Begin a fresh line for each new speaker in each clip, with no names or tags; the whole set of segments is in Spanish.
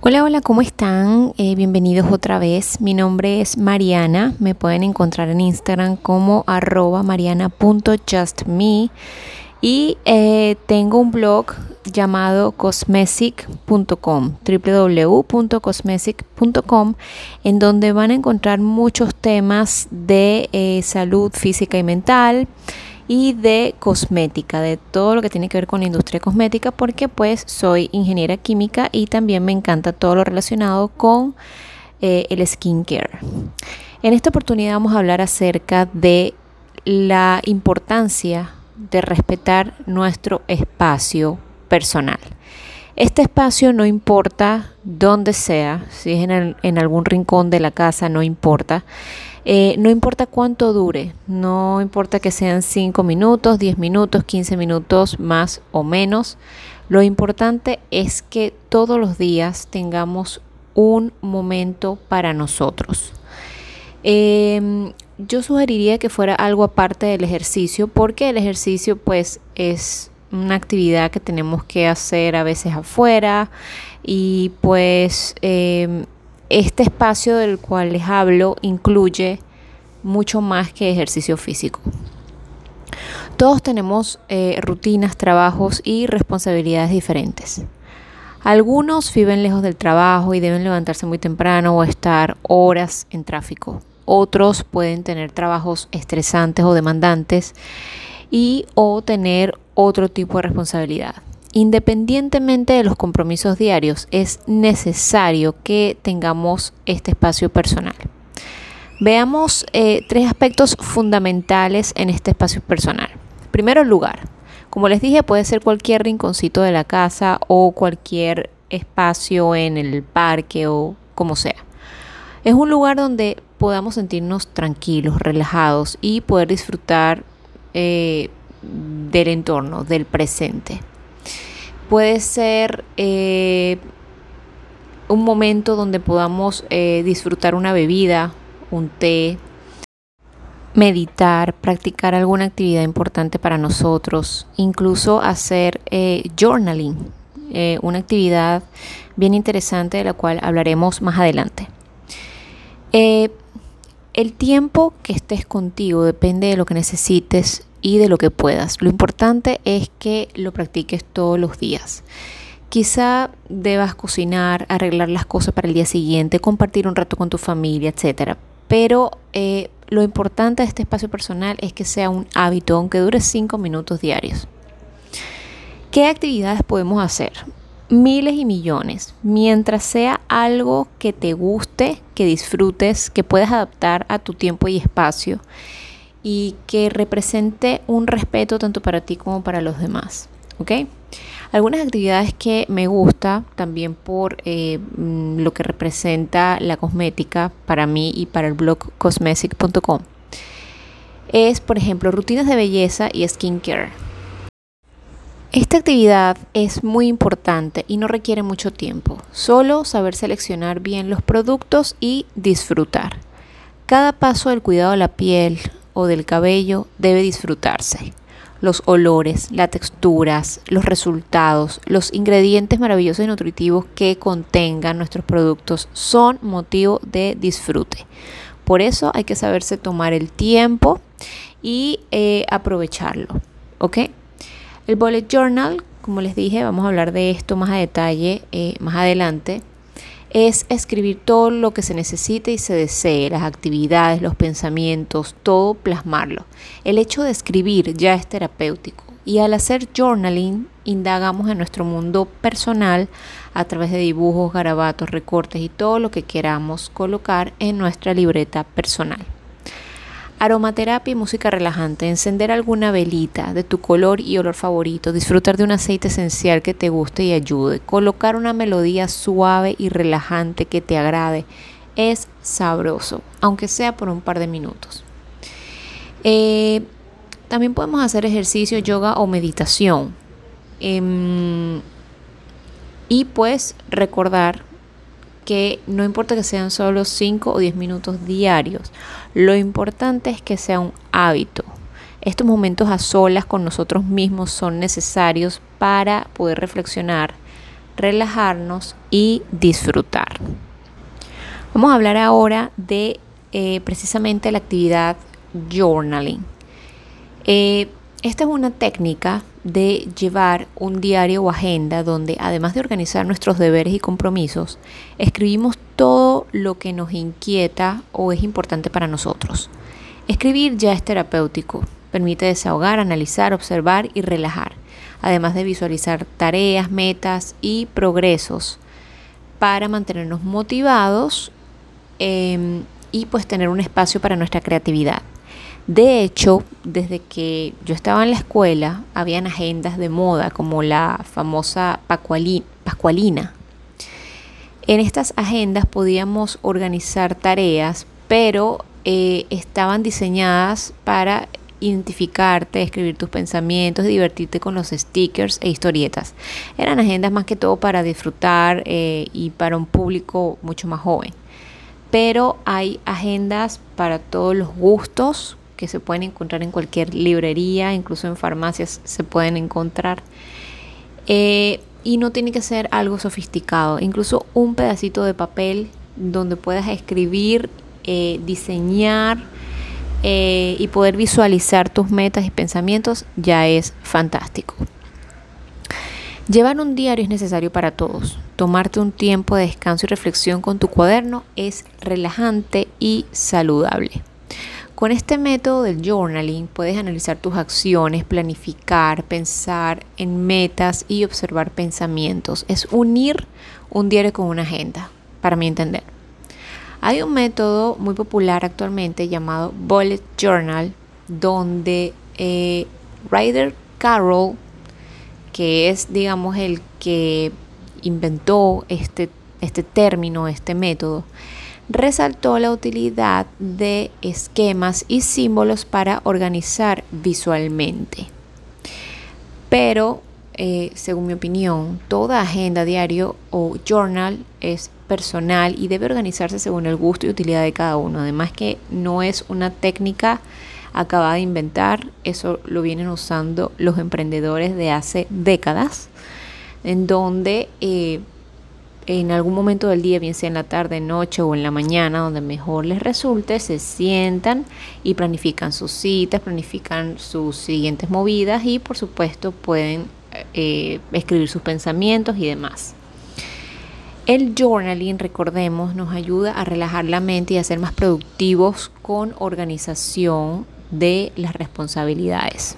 Hola, hola, ¿cómo están? Eh, bienvenidos otra vez. Mi nombre es Mariana. Me pueden encontrar en Instagram como arroba mariana.justme. Y eh, tengo un blog llamado cosmesic.com, www.cosmesic.com, en donde van a encontrar muchos temas de eh, salud física y mental y de cosmética, de todo lo que tiene que ver con la industria cosmética, porque pues soy ingeniera química y también me encanta todo lo relacionado con eh, el skincare. En esta oportunidad vamos a hablar acerca de la importancia de respetar nuestro espacio personal. Este espacio no importa dónde sea, si es en, en algún rincón de la casa, no importa. Eh, no importa cuánto dure, no importa que sean 5 minutos, 10 minutos, 15 minutos más o menos. Lo importante es que todos los días tengamos un momento para nosotros. Em, yo sugeriría que fuera algo aparte del ejercicio porque el ejercicio pues es una actividad que tenemos que hacer a veces afuera y pues em, este espacio del cual les hablo incluye mucho más que ejercicio físico. Todos tenemos eh, rutinas, trabajos y responsabilidades diferentes. Algunos viven lejos del trabajo y deben levantarse muy temprano o estar horas en tráfico. Otros pueden tener trabajos estresantes o demandantes y o tener otro tipo de responsabilidad. Independientemente de los compromisos diarios, es necesario que tengamos este espacio personal. Veamos eh, tres aspectos fundamentales en este espacio personal. Primero, el lugar. Como les dije, puede ser cualquier rinconcito de la casa o cualquier espacio en el parque o como sea. Es un lugar donde podamos sentirnos tranquilos, relajados y poder disfrutar eh, del entorno, del presente. Puede ser eh, un momento donde podamos eh, disfrutar una bebida, un té, meditar, practicar alguna actividad importante para nosotros, incluso hacer eh, journaling, una actividad bien interesante de la cual hablaremos más adelante. el tiempo que estés contigo depende de lo que necesites y de lo que puedas. Lo importante es que lo practiques todos los días. Quizá debas cocinar, arreglar las cosas para el día siguiente, compartir un rato con tu familia, etc. Pero eh, lo importante de este espacio personal es que sea un hábito, aunque dure 5 minutos diarios. ¿Qué actividades podemos hacer? Miles y millones. Mientras sea algo que te guste, que disfrutes, que puedas adaptar a tu tiempo y espacio y que represente un respeto tanto para ti como para los demás. ¿Ok? Algunas actividades que me gusta también por eh, mm, lo que representa la cosmética para mí y para el blog cosmesic.com es, por ejemplo, rutinas de belleza y skincare. Esta actividad es muy importante y no requiere mucho tiempo, solo saber seleccionar bien los productos y disfrutar. Cada paso del cuidado de la piel, o del cabello debe disfrutarse. Los olores, las texturas, los resultados, los ingredientes maravillosos y nutritivos que contengan nuestros productos son motivo de disfrute. Por eso hay que saberse tomar el tiempo y eh, aprovecharlo. ¿Ok? El bullet journal, como les dije, vamos a hablar de esto más a detalle eh, más adelante es escribir todo lo que se necesite y se desee, las actividades, los pensamientos, todo plasmarlo. El hecho de escribir ya es terapéutico y al hacer journaling indagamos en nuestro mundo personal a través de dibujos, garabatos, recortes y todo lo que queramos colocar en nuestra libreta personal. Aromaterapia y música relajante, encender alguna velita de tu color y olor favorito, disfrutar de un aceite esencial que te guste y ayude, colocar una melodía suave y relajante que te agrade, es sabroso, aunque sea por un par de minutos. Eh, también podemos hacer ejercicio, yoga o meditación. Em, y pues recordar que no importa que sean solo 5 o 10 minutos diarios, lo importante es que sea un hábito. Estos momentos a solas con nosotros mismos son necesarios para poder reflexionar, relajarnos y disfrutar. Vamos a hablar ahora de eh, precisamente la actividad journaling. Eh, esta es una técnica de llevar un diario o agenda donde además de organizar nuestros deberes y compromisos, escribimos todo lo que nos inquieta o es importante para nosotros. Escribir ya es terapéutico, permite desahogar, analizar, observar y relajar, además de visualizar tareas, metas y progresos para mantenernos motivados em, y pues tener un espacio para nuestra creatividad. De hecho, desde que yo estaba en la escuela, habían agendas de moda como la famosa Pascualina. En estas agendas podíamos organizar tareas, pero eh, estaban diseñadas para identificarte, escribir tus pensamientos, divertirte con los stickers e historietas. Eran agendas más que todo para disfrutar eh, y para un público mucho más joven. Pero hay agendas para todos los gustos que se pueden encontrar en cualquier librería, incluso en farmacias se pueden encontrar. Eh, y no tiene que ser algo sofisticado, incluso un pedacito de papel donde puedas escribir, eh, diseñar, eh, y poder visualizar tus metas y pensamientos ya es fantástico. Llevar un diario es necesario para todos. Tomarte un tiempo de descanso y reflexión con tu cuaderno es relajante y saludable. Con este método del journaling puedes analizar tus acciones, planificar, pensar en metas y observar pensamientos. Es unir un diario con una agenda, para mi entender. Hay un método muy popular actualmente llamado Bullet Journal, donde eh, Ryder Carroll, que es, digamos, el que inventó este, este término, este método, resaltó la utilidad de esquemas y símbolos para organizar visualmente. Pero, eh, según mi opinión, toda agenda diario o journal es personal y debe organizarse según el gusto y utilidad de cada uno. Además que no es una técnica acabada de inventar, eso lo vienen usando los emprendedores de hace décadas, en donde eh, en algún momento del día, bien sea en la tarde, noche o en la mañana, donde mejor les resulte, se sientan y planifican sus citas, planifican sus siguientes movidas y por supuesto pueden eh, escribir sus pensamientos y demás. El journaling, recordemos, nos ayuda a relajar la mente y a ser más productivos con organización de las responsabilidades.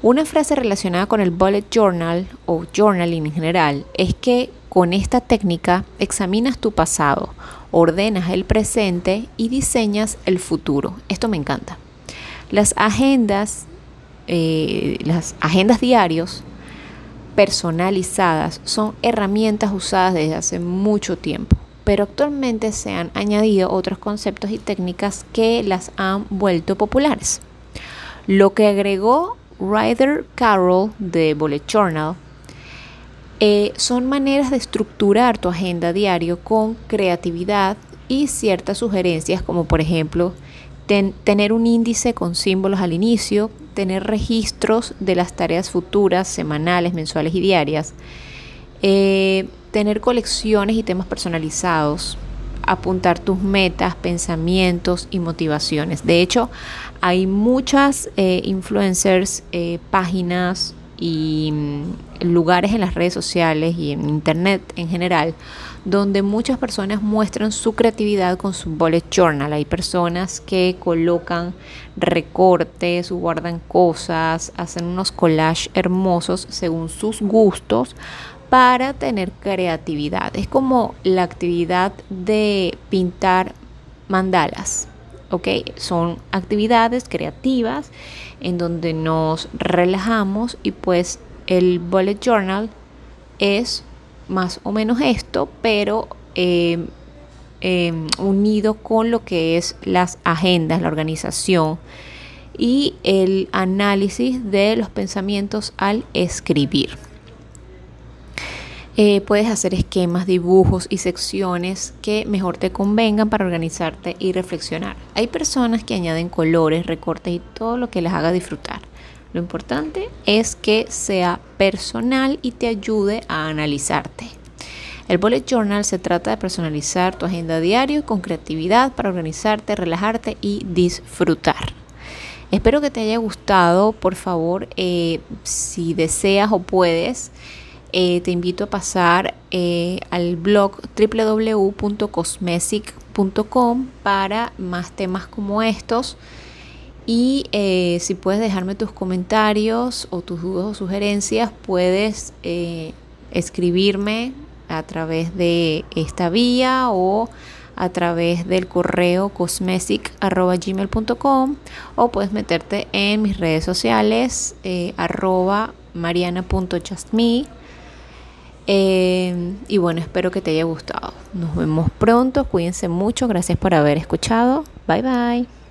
Una frase relacionada con el bullet journal o journaling en general es que con esta técnica examinas tu pasado, ordenas el presente y diseñas el futuro. Esto me encanta. Las agendas, eh, las agendas diarios personalizadas son herramientas usadas desde hace mucho tiempo, pero actualmente se han añadido otros conceptos y técnicas que las han vuelto populares. Lo que agregó Ryder Carroll de Bullet Journal eh, son maneras de estructurar tu agenda diario con creatividad y ciertas sugerencias como por ejemplo tener un índice con símbolos al inicio, tener registros de las tareas futuras, semanales, mensuales y diarias, eh, tener colecciones y temas personalizados, apuntar tus metas, pensamientos y motivaciones. De hecho, hay muchas eh, influencers, páginas y mm, lugares en las redes sociales y en internet en general donde muchas personas muestran su creatividad con su bullet journal. Hay personas que colocan recortes, guardan cosas, hacen unos collages hermosos según sus gustos para tener creatividad. Es como la actividad de pintar mandalas. ¿Ok? Son actividades creativas en donde nos relajamos y pues el bullet journal es más o menos esto, pero eh, em, unido con lo que es las agendas, la organización y el análisis de los pensamientos al escribir. Eh, puedes hacer esquemas, dibujos y secciones que mejor te convengan para organizarte y reflexionar. Hay personas que añaden colores, recortes y todo lo que les haga disfrutar. Lo importante es que sea personal y te ayude a analizarte. El bullet journal se trata de personalizar tu agenda diaria con creatividad para organizarte, relajarte y disfrutar. Espero que te haya gustado. Por favor, eh, si deseas o puedes, eh, te invito a pasar eh, al blog www.cosmesic.com para más temas como estos. Y si puedes dejarme tus comentarios o tus dudas o sugerencias, puedes escribirme a través de esta vía o a través del correo cosmesic.gmail.com o puedes meterte en mis redes sociales eh, arroba mariana.justme eh, y bueno, espero que te haya gustado. Nos vemos pronto, cuídense mucho, gracias por haber escuchado. Bye bye.